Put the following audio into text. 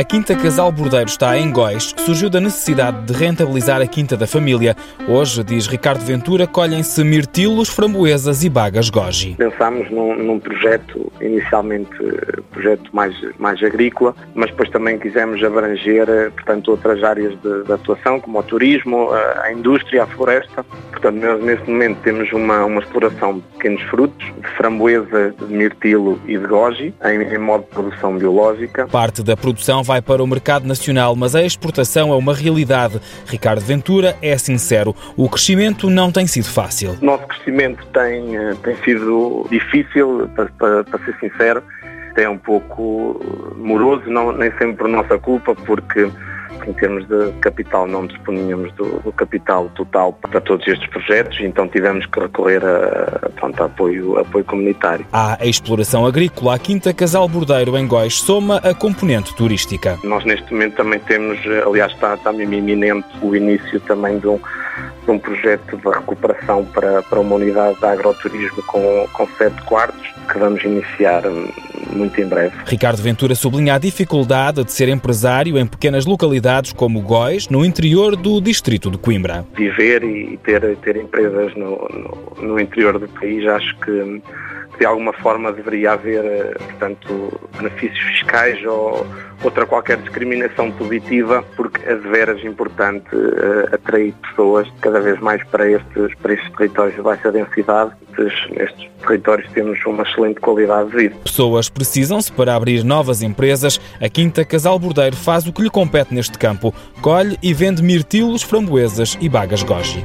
A Quinta Casal Bordeiro está em Góis. Surgiu da necessidade de rentabilizar a quinta da família. Hoje, diz Ricardo Ventura, colhem-se mirtilos, framboesas e bagas goji. Pensámos num, num, projeto, inicialmente projeto mais, mais agrícola, mas depois também quisemos abranger, portanto, outras áreas de, de atuação, como o turismo, a, indústria, a floresta. Portanto, nós neste momento temos uma, uma exploração de pequenos frutos, de framboesa, de mirtilo e de goji, em, em modo de produção biológica. Parte da produção vai para o mercado nacional, mas a exportação é uma realidade. Ricardo Ventura é sincero, o crescimento não tem sido fácil. O nosso crescimento tem, eh, tem sido difícil, para, para, para ser sincero, é um pouco moroso, não, nem sempre por nossa culpa, porque em termos de capital não disponíamos do, do, capital total para todos estes projetos, então tivemos que recorrer a, pronto, a apoio, apoio comunitário. Há a exploração agrícola, a Quinta Casal Bordeiro em Góis soma a componente turística. Nós neste momento também temos, aliás está, está mesmo iminente o início também de um, de um projeto de recuperação para, para uma unidade de agroturismo com, com sete quartos que vamos iniciar muito em breve. Ricardo Ventura sublinha a dificuldade de ser empresário em pequenas localidades como Góis, no interior do distrito de Coimbra. Viver e ter, ter empresas no, no, no interior do país, acho que de alguma forma deveria haver, eh, portanto, benefícios fiscais ou outra qualquer discriminação positiva, porque de veras importante uh, atrair pessoas cada vez mais para estes, para estes territórios de baixa densidade. Nestes territórios temos uma excelente qualidade de vida. Pessoas precisam-se para abrir novas empresas. A Quinta Casal Bordeiro faz o que lhe compete neste campo. Colhe e vende mirtilos, framboesas e bagas goji.